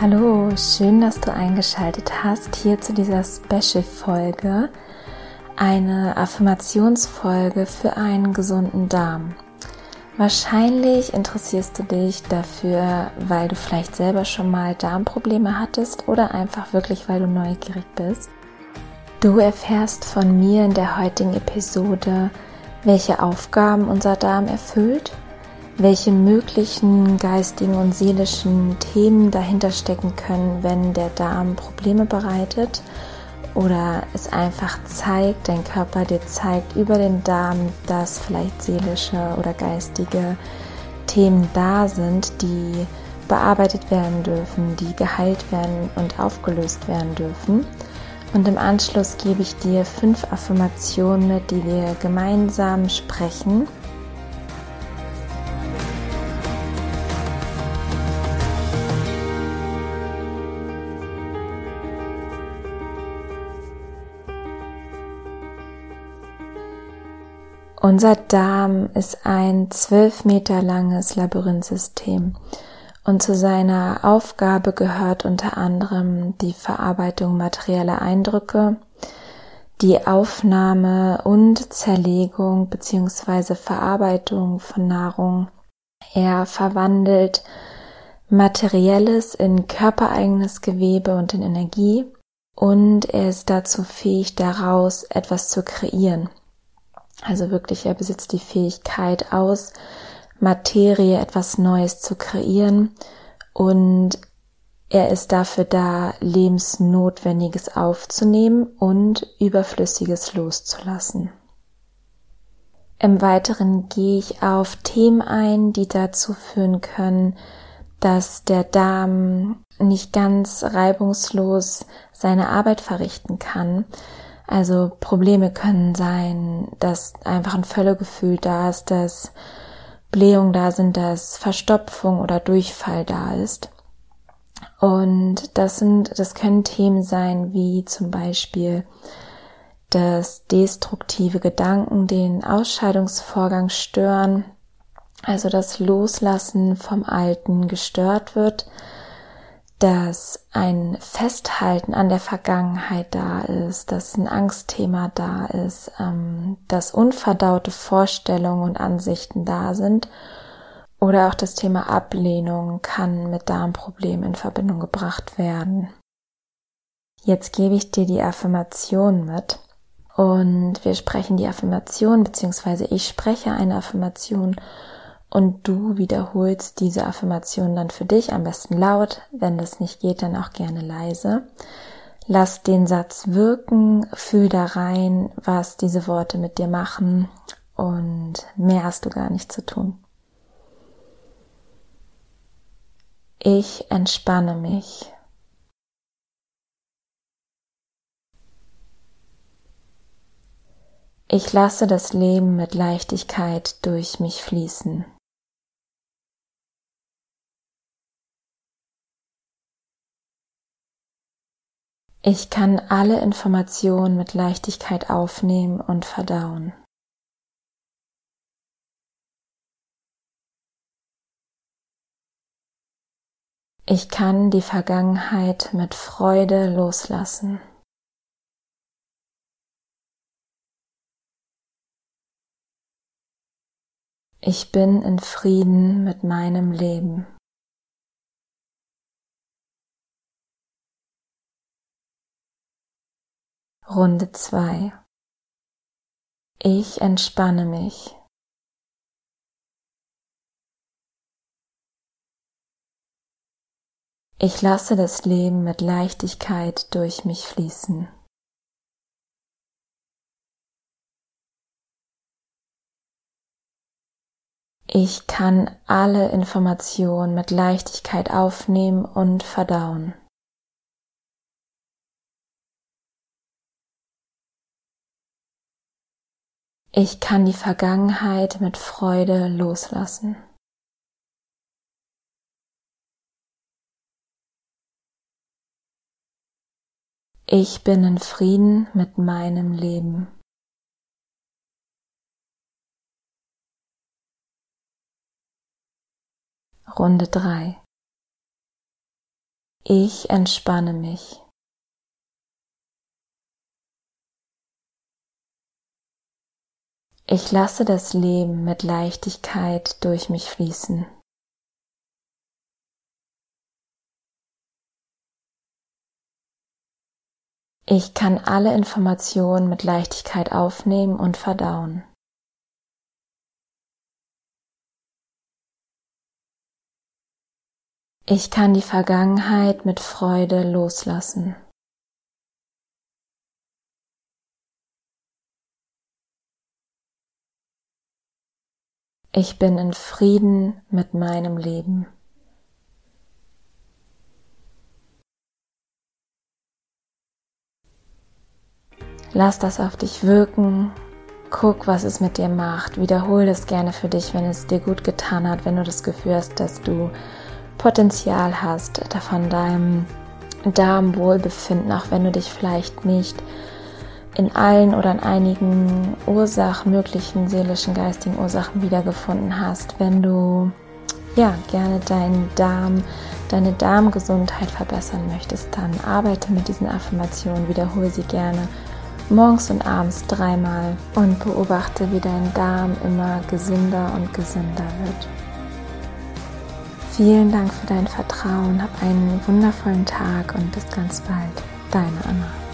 Hallo, schön, dass du eingeschaltet hast hier zu dieser Special-Folge, eine Affirmationsfolge für einen gesunden Darm. Wahrscheinlich interessierst du dich dafür, weil du vielleicht selber schon mal Darmprobleme hattest oder einfach wirklich, weil du neugierig bist. Du erfährst von mir in der heutigen Episode, welche Aufgaben unser Darm erfüllt welche möglichen geistigen und seelischen Themen dahinter stecken können, wenn der Darm Probleme bereitet oder es einfach zeigt, dein Körper dir zeigt über den Darm, dass vielleicht seelische oder geistige Themen da sind, die bearbeitet werden dürfen, die geheilt werden und aufgelöst werden dürfen. Und im Anschluss gebe ich dir fünf Affirmationen mit, die wir gemeinsam sprechen Unser Darm ist ein zwölf Meter langes Labyrinthsystem und zu seiner Aufgabe gehört unter anderem die Verarbeitung materieller Eindrücke, die Aufnahme und Zerlegung bzw. Verarbeitung von Nahrung. Er verwandelt Materielles in körpereigenes Gewebe und in Energie und er ist dazu fähig, daraus etwas zu kreieren. Also wirklich, er besitzt die Fähigkeit aus Materie etwas Neues zu kreieren und er ist dafür da, Lebensnotwendiges aufzunehmen und Überflüssiges loszulassen. Im Weiteren gehe ich auf Themen ein, die dazu führen können, dass der Darm nicht ganz reibungslos seine Arbeit verrichten kann, also Probleme können sein, dass einfach ein Völlegefühl da ist, dass Blähungen da sind, dass Verstopfung oder Durchfall da ist. Und das sind, das können Themen sein, wie zum Beispiel, dass destruktive Gedanken den Ausscheidungsvorgang stören, also das Loslassen vom Alten gestört wird, dass ein Festhalten an der Vergangenheit da ist, dass ein Angstthema da ist, ähm, dass unverdaute Vorstellungen und Ansichten da sind oder auch das Thema Ablehnung kann mit Darmproblemen in Verbindung gebracht werden. Jetzt gebe ich dir die Affirmation mit und wir sprechen die Affirmation beziehungsweise ich spreche eine Affirmation und du wiederholst diese Affirmation dann für dich, am besten laut, wenn das nicht geht, dann auch gerne leise. Lass den Satz wirken, fühl da rein, was diese Worte mit dir machen und mehr hast du gar nicht zu tun. Ich entspanne mich. Ich lasse das Leben mit Leichtigkeit durch mich fließen. Ich kann alle Informationen mit Leichtigkeit aufnehmen und verdauen. Ich kann die Vergangenheit mit Freude loslassen. Ich bin in Frieden mit meinem Leben. Runde 2. Ich entspanne mich. Ich lasse das Leben mit Leichtigkeit durch mich fließen. Ich kann alle Informationen mit Leichtigkeit aufnehmen und verdauen. Ich kann die Vergangenheit mit Freude loslassen. Ich bin in Frieden mit meinem Leben. Runde 3. Ich entspanne mich. Ich lasse das Leben mit Leichtigkeit durch mich fließen. Ich kann alle Informationen mit Leichtigkeit aufnehmen und verdauen. Ich kann die Vergangenheit mit Freude loslassen. Ich bin in Frieden mit meinem Leben. Lass das auf dich wirken. Guck, was es mit dir macht. Wiederhol das gerne für dich, wenn es dir gut getan hat, wenn du das Gefühl hast, dass du Potenzial hast von deinem Darmwohlbefinden, auch wenn du dich vielleicht nicht in allen oder in einigen Ursachen, möglichen seelischen, geistigen Ursachen wiedergefunden hast, wenn du ja gerne deinen Darm, deine Darmgesundheit verbessern möchtest, dann arbeite mit diesen Affirmationen, wiederhole sie gerne morgens und abends dreimal und beobachte, wie dein Darm immer gesünder und gesünder wird. Vielen Dank für dein Vertrauen, hab einen wundervollen Tag und bis ganz bald. Deine Anna.